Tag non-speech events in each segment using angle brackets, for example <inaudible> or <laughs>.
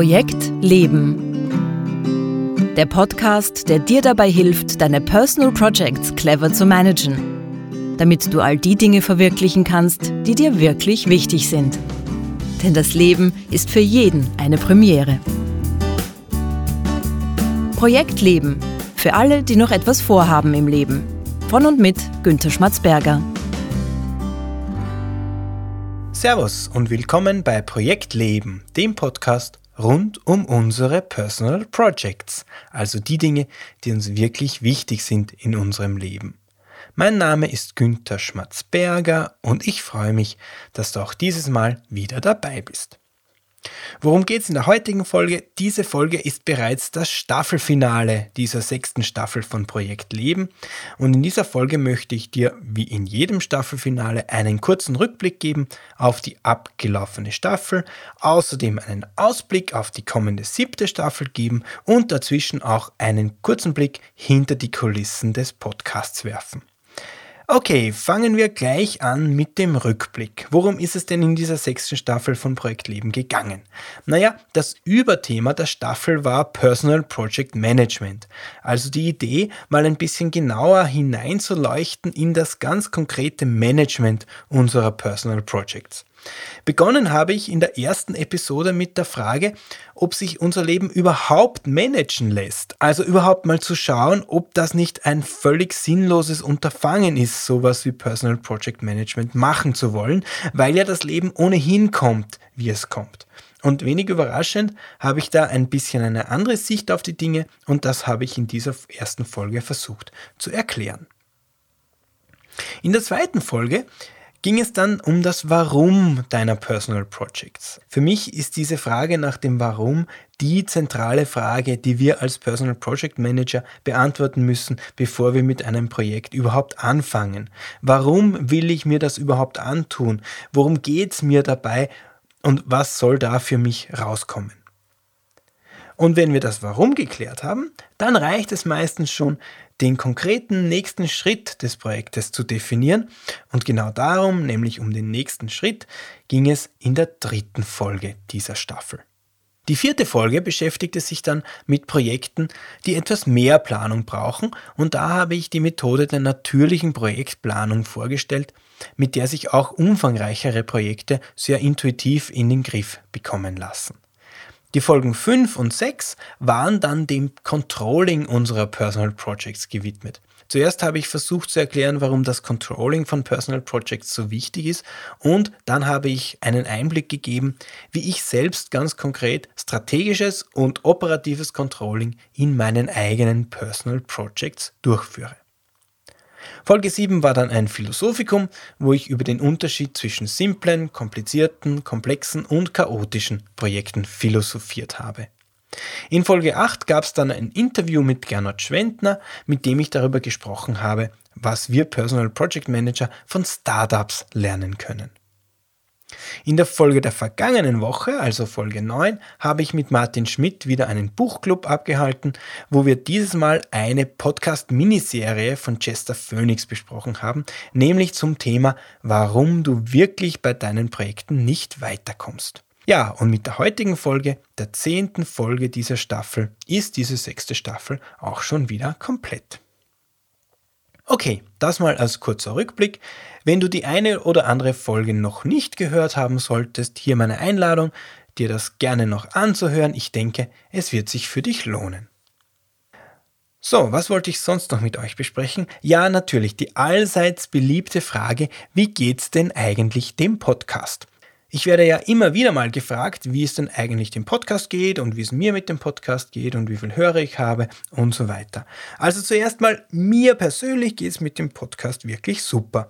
Projekt Leben. Der Podcast, der dir dabei hilft, deine Personal Projects clever zu managen, damit du all die Dinge verwirklichen kannst, die dir wirklich wichtig sind. Denn das Leben ist für jeden eine Premiere. Projekt Leben. Für alle, die noch etwas vorhaben im Leben. Von und mit Günter Schmatzberger. Servus und willkommen bei Projekt Leben, dem Podcast rund um unsere Personal Projects, also die Dinge, die uns wirklich wichtig sind in unserem Leben. Mein Name ist Günther Schmatzberger und ich freue mich, dass du auch dieses Mal wieder dabei bist. Worum geht es in der heutigen Folge? Diese Folge ist bereits das Staffelfinale dieser sechsten Staffel von Projekt Leben. Und in dieser Folge möchte ich dir, wie in jedem Staffelfinale, einen kurzen Rückblick geben auf die abgelaufene Staffel, außerdem einen Ausblick auf die kommende siebte Staffel geben und dazwischen auch einen kurzen Blick hinter die Kulissen des Podcasts werfen. Okay, fangen wir gleich an mit dem Rückblick. Worum ist es denn in dieser sechsten Staffel von Projekt Leben gegangen? Naja, das Überthema der Staffel war Personal Project Management. Also die Idee, mal ein bisschen genauer hineinzuleuchten in das ganz konkrete Management unserer Personal Projects. Begonnen habe ich in der ersten Episode mit der Frage, ob sich unser Leben überhaupt managen lässt. Also überhaupt mal zu schauen, ob das nicht ein völlig sinnloses Unterfangen ist, sowas wie Personal Project Management machen zu wollen, weil ja das Leben ohnehin kommt, wie es kommt. Und wenig überraschend habe ich da ein bisschen eine andere Sicht auf die Dinge und das habe ich in dieser ersten Folge versucht zu erklären. In der zweiten Folge ging es dann um das Warum deiner Personal Projects. Für mich ist diese Frage nach dem Warum die zentrale Frage, die wir als Personal Project Manager beantworten müssen, bevor wir mit einem Projekt überhaupt anfangen. Warum will ich mir das überhaupt antun? Worum geht es mir dabei? Und was soll da für mich rauskommen? Und wenn wir das Warum geklärt haben, dann reicht es meistens schon, den konkreten nächsten Schritt des Projektes zu definieren. Und genau darum, nämlich um den nächsten Schritt, ging es in der dritten Folge dieser Staffel. Die vierte Folge beschäftigte sich dann mit Projekten, die etwas mehr Planung brauchen und da habe ich die Methode der natürlichen Projektplanung vorgestellt, mit der sich auch umfangreichere Projekte sehr intuitiv in den Griff bekommen lassen. Die Folgen 5 und 6 waren dann dem Controlling unserer Personal Projects gewidmet. Zuerst habe ich versucht zu erklären, warum das Controlling von Personal Projects so wichtig ist und dann habe ich einen Einblick gegeben, wie ich selbst ganz konkret strategisches und operatives Controlling in meinen eigenen Personal Projects durchführe. Folge 7 war dann ein Philosophikum, wo ich über den Unterschied zwischen simplen, komplizierten, komplexen und chaotischen Projekten philosophiert habe. In Folge 8 gab es dann ein Interview mit Gernot Schwendner, mit dem ich darüber gesprochen habe, was wir Personal Project Manager von Startups lernen können. In der Folge der vergangenen Woche, also Folge 9, habe ich mit Martin Schmidt wieder einen Buchclub abgehalten, wo wir dieses Mal eine Podcast-Miniserie von Chester Phoenix besprochen haben, nämlich zum Thema, warum du wirklich bei deinen Projekten nicht weiterkommst. Ja, und mit der heutigen Folge, der zehnten Folge dieser Staffel, ist diese sechste Staffel auch schon wieder komplett. Okay, das mal als kurzer Rückblick. Wenn du die eine oder andere Folge noch nicht gehört haben solltest, hier meine Einladung, dir das gerne noch anzuhören. Ich denke, es wird sich für dich lohnen. So, was wollte ich sonst noch mit euch besprechen? Ja, natürlich die allseits beliebte Frage, wie geht's denn eigentlich dem Podcast? Ich werde ja immer wieder mal gefragt, wie es denn eigentlich dem Podcast geht und wie es mir mit dem Podcast geht und wie viel Hörer ich habe und so weiter. Also zuerst mal, mir persönlich geht es mit dem Podcast wirklich super.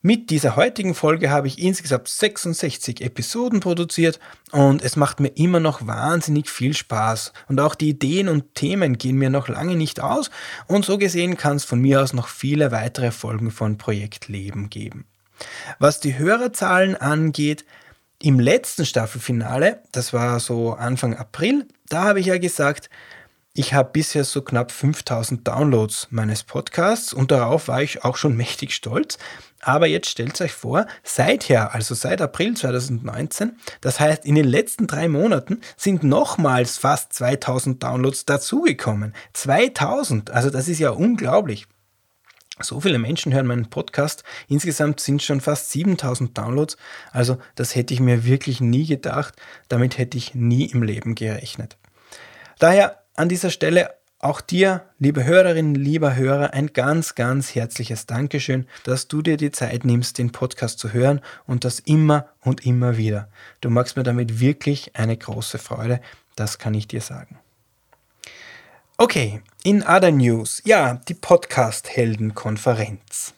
Mit dieser heutigen Folge habe ich insgesamt 66 Episoden produziert und es macht mir immer noch wahnsinnig viel Spaß. Und auch die Ideen und Themen gehen mir noch lange nicht aus und so gesehen kann es von mir aus noch viele weitere Folgen von Projekt Leben geben. Was die Hörerzahlen angeht, im letzten Staffelfinale, das war so Anfang April, da habe ich ja gesagt, Ich habe bisher so knapp 5000 Downloads meines Podcasts und darauf war ich auch schon <laughs> mächtig stolz. Aber jetzt stellt euch vor, seither, also seit April 2019, das heißt in den letzten drei Monaten, sind nochmals fast 2000 Downloads dazugekommen. 2000, also das ist ja unglaublich. So viele Menschen hören meinen Podcast. Insgesamt sind schon fast 7000 Downloads. Also das hätte ich mir wirklich nie gedacht. Damit hätte ich nie im Leben gerechnet. Daher an dieser Stelle auch dir, liebe Hörerinnen, lieber Hörer, ein ganz, ganz herzliches Dankeschön, dass du dir die Zeit nimmst, den Podcast zu hören und das immer und immer wieder. Du machst mir damit wirklich eine große Freude, das kann ich dir sagen. Okay, in other news, ja, die Podcast-Helden-Konferenz.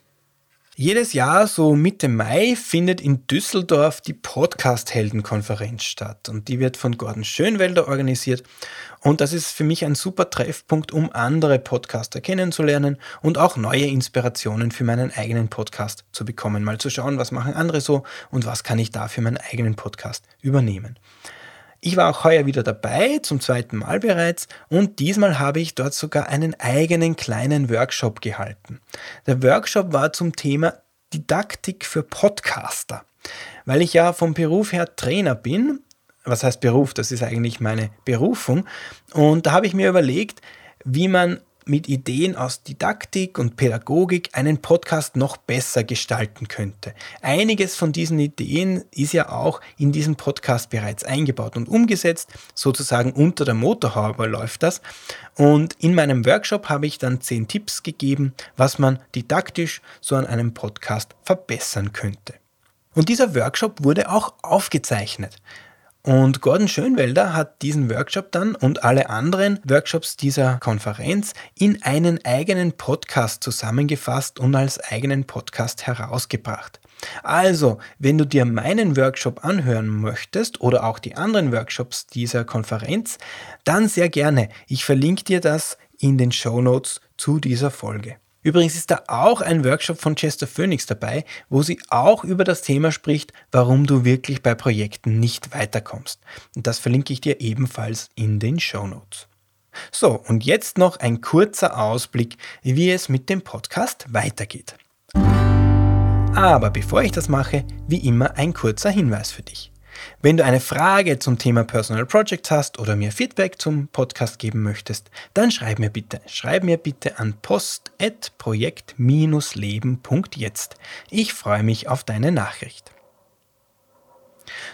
Jedes Jahr, so Mitte Mai, findet in Düsseldorf die Podcast-Helden-Konferenz statt. Und die wird von Gordon Schönwelder organisiert. Und das ist für mich ein super Treffpunkt, um andere Podcaster kennenzulernen und auch neue Inspirationen für meinen eigenen Podcast zu bekommen. Mal zu schauen, was machen andere so und was kann ich da für meinen eigenen Podcast übernehmen. Ich war auch heuer wieder dabei, zum zweiten Mal bereits, und diesmal habe ich dort sogar einen eigenen kleinen Workshop gehalten. Der Workshop war zum Thema Didaktik für Podcaster. Weil ich ja vom Beruf her Trainer bin, was heißt Beruf, das ist eigentlich meine Berufung, und da habe ich mir überlegt, wie man mit Ideen aus Didaktik und Pädagogik einen Podcast noch besser gestalten könnte. Einiges von diesen Ideen ist ja auch in diesem Podcast bereits eingebaut und umgesetzt, sozusagen unter der Motorhaube läuft das. Und in meinem Workshop habe ich dann zehn Tipps gegeben, was man didaktisch so an einem Podcast verbessern könnte. Und dieser Workshop wurde auch aufgezeichnet. Und Gordon Schönwelder hat diesen Workshop dann und alle anderen Workshops dieser Konferenz in einen eigenen Podcast zusammengefasst und als eigenen Podcast herausgebracht. Also, wenn du dir meinen Workshop anhören möchtest oder auch die anderen Workshops dieser Konferenz, dann sehr gerne. Ich verlinke dir das in den Show Notes zu dieser Folge. Übrigens ist da auch ein Workshop von Chester Phoenix dabei, wo sie auch über das Thema spricht, warum du wirklich bei Projekten nicht weiterkommst. Und das verlinke ich dir ebenfalls in den Show Notes. So, und jetzt noch ein kurzer Ausblick, wie es mit dem Podcast weitergeht. Aber bevor ich das mache, wie immer ein kurzer Hinweis für dich. Wenn du eine Frage zum Thema Personal Projects hast oder mir Feedback zum Podcast geben möchtest, dann schreib mir bitte. Schreib mir bitte an post.projekt-leben.jetzt. Ich freue mich auf deine Nachricht.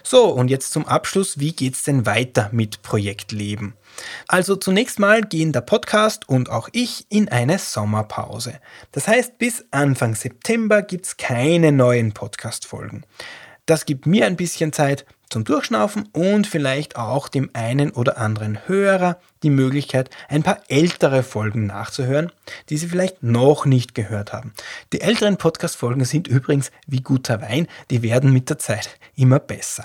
So, und jetzt zum Abschluss, wie geht's denn weiter mit Projektleben? Also zunächst mal gehen der Podcast und auch ich in eine Sommerpause. Das heißt, bis Anfang September gibt's keine neuen Podcast-Folgen. Das gibt mir ein bisschen Zeit zum Durchschnaufen und vielleicht auch dem einen oder anderen Hörer die Möglichkeit, ein paar ältere Folgen nachzuhören, die Sie vielleicht noch nicht gehört haben. Die älteren Podcast-Folgen sind übrigens wie guter Wein, die werden mit der Zeit immer besser.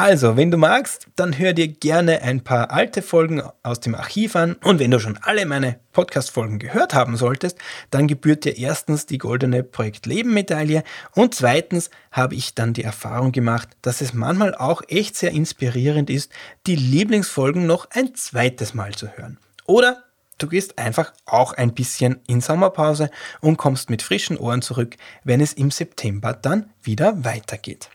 Also, wenn du magst, dann hör dir gerne ein paar alte Folgen aus dem Archiv an. Und wenn du schon alle meine Podcast-Folgen gehört haben solltest, dann gebührt dir erstens die goldene Projekt Leben Medaille und zweitens habe ich dann die Erfahrung gemacht, dass es manchmal auch echt sehr inspirierend ist, die Lieblingsfolgen noch ein zweites Mal zu hören. Oder du gehst einfach auch ein bisschen in Sommerpause und kommst mit frischen Ohren zurück, wenn es im September dann wieder weitergeht.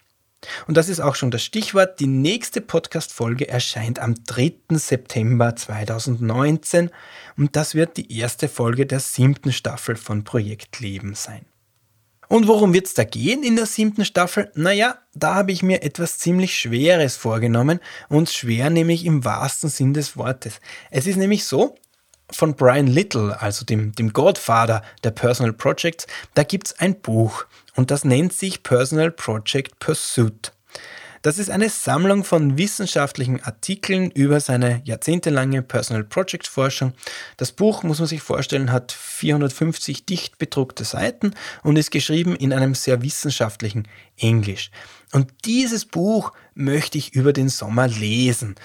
Und das ist auch schon das Stichwort. Die nächste Podcast-Folge erscheint am 3. September 2019 und das wird die erste Folge der siebten Staffel von Projekt Leben sein. Und worum wird es da gehen in der siebten Staffel? Naja, da habe ich mir etwas ziemlich Schweres vorgenommen und schwer nämlich im wahrsten Sinn des Wortes. Es ist nämlich so, von Brian Little, also dem, dem Godfather der Personal Projects, da gibt es ein Buch und das nennt sich Personal Project Pursuit. Das ist eine Sammlung von wissenschaftlichen Artikeln über seine jahrzehntelange Personal Project Forschung. Das Buch, muss man sich vorstellen, hat 450 dicht bedruckte Seiten und ist geschrieben in einem sehr wissenschaftlichen Englisch. Und dieses Buch möchte ich über den Sommer lesen.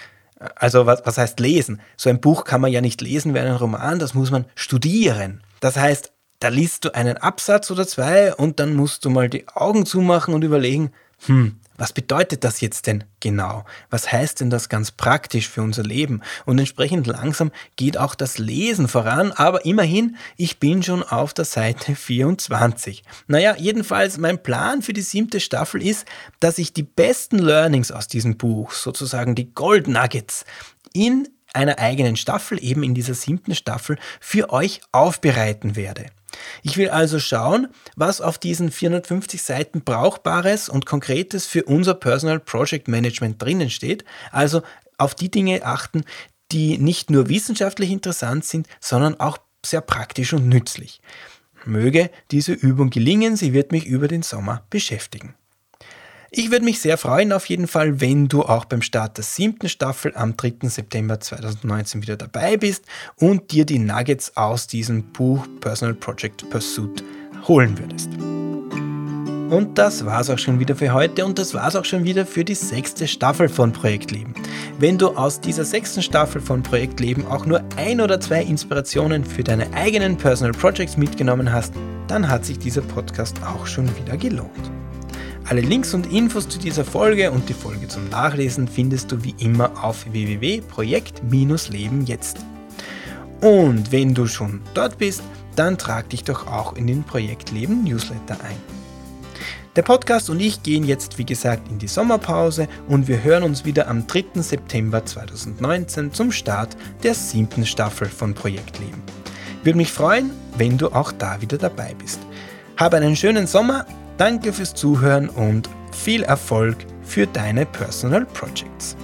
Also was, was heißt lesen? So ein Buch kann man ja nicht lesen wie einen Roman, das muss man studieren. Das heißt, da liest du einen Absatz oder zwei und dann musst du mal die Augen zumachen und überlegen, hm, Was bedeutet das jetzt denn genau? Was heißt denn das ganz praktisch für unser Leben? Und entsprechend langsam geht auch das Lesen voran, aber immerhin, ich bin schon auf der Seite <laughs> 24. Naja, jedenfalls mein Plan für die siebte Staffel ist, dass ich die besten Learnings aus diesem Buch, sozusagen die Gold Nuggets, in einer eigenen Staffel, eben in dieser siebten Staffel, für euch aufbereiten werde. Ich will also schauen, was auf diesen 450 Seiten Brauchbares und Konkretes für unser Personal Project Management drinnen steht. Also auf die Dinge achten, die nicht nur wissenschaftlich interessant sind, sondern auch sehr praktisch und nützlich. Möge diese Übung gelingen, sie wird mich über den Sommer beschäftigen. Ich würde mich sehr freuen auf jeden Fall, wenn du auch beim Start der siebten Staffel am 3. September 2019 wieder dabei bist und dir die Nuggets aus diesem Buch Personal Project Pursuit holen würdest. Und das war's auch schon wieder für heute und das war's auch schon wieder für die sechste Staffel von Projektleben. Wenn du aus dieser sechsten Staffel von Projektleben auch nur ein oder zwei Inspirationen für deine eigenen Personal Projects mitgenommen hast, dann hat sich dieser Podcast auch schon wieder gelohnt. Alle Links und Infos zu dieser Folge und die Folge zum Nachlesen findest du wie immer auf www.projekt-leben jetzt. Und wenn du schon dort bist, dann trag dich doch auch in den Projektleben Newsletter ein. Der Podcast und ich gehen jetzt, wie gesagt, in die Sommerpause und wir hören uns wieder am 3. September 2019 zum Start der siebten Staffel von Projektleben. Würde mich freuen, wenn du auch da wieder dabei bist. Hab einen schönen Sommer, Danke fürs Zuhören und viel Erfolg für deine Personal Projects.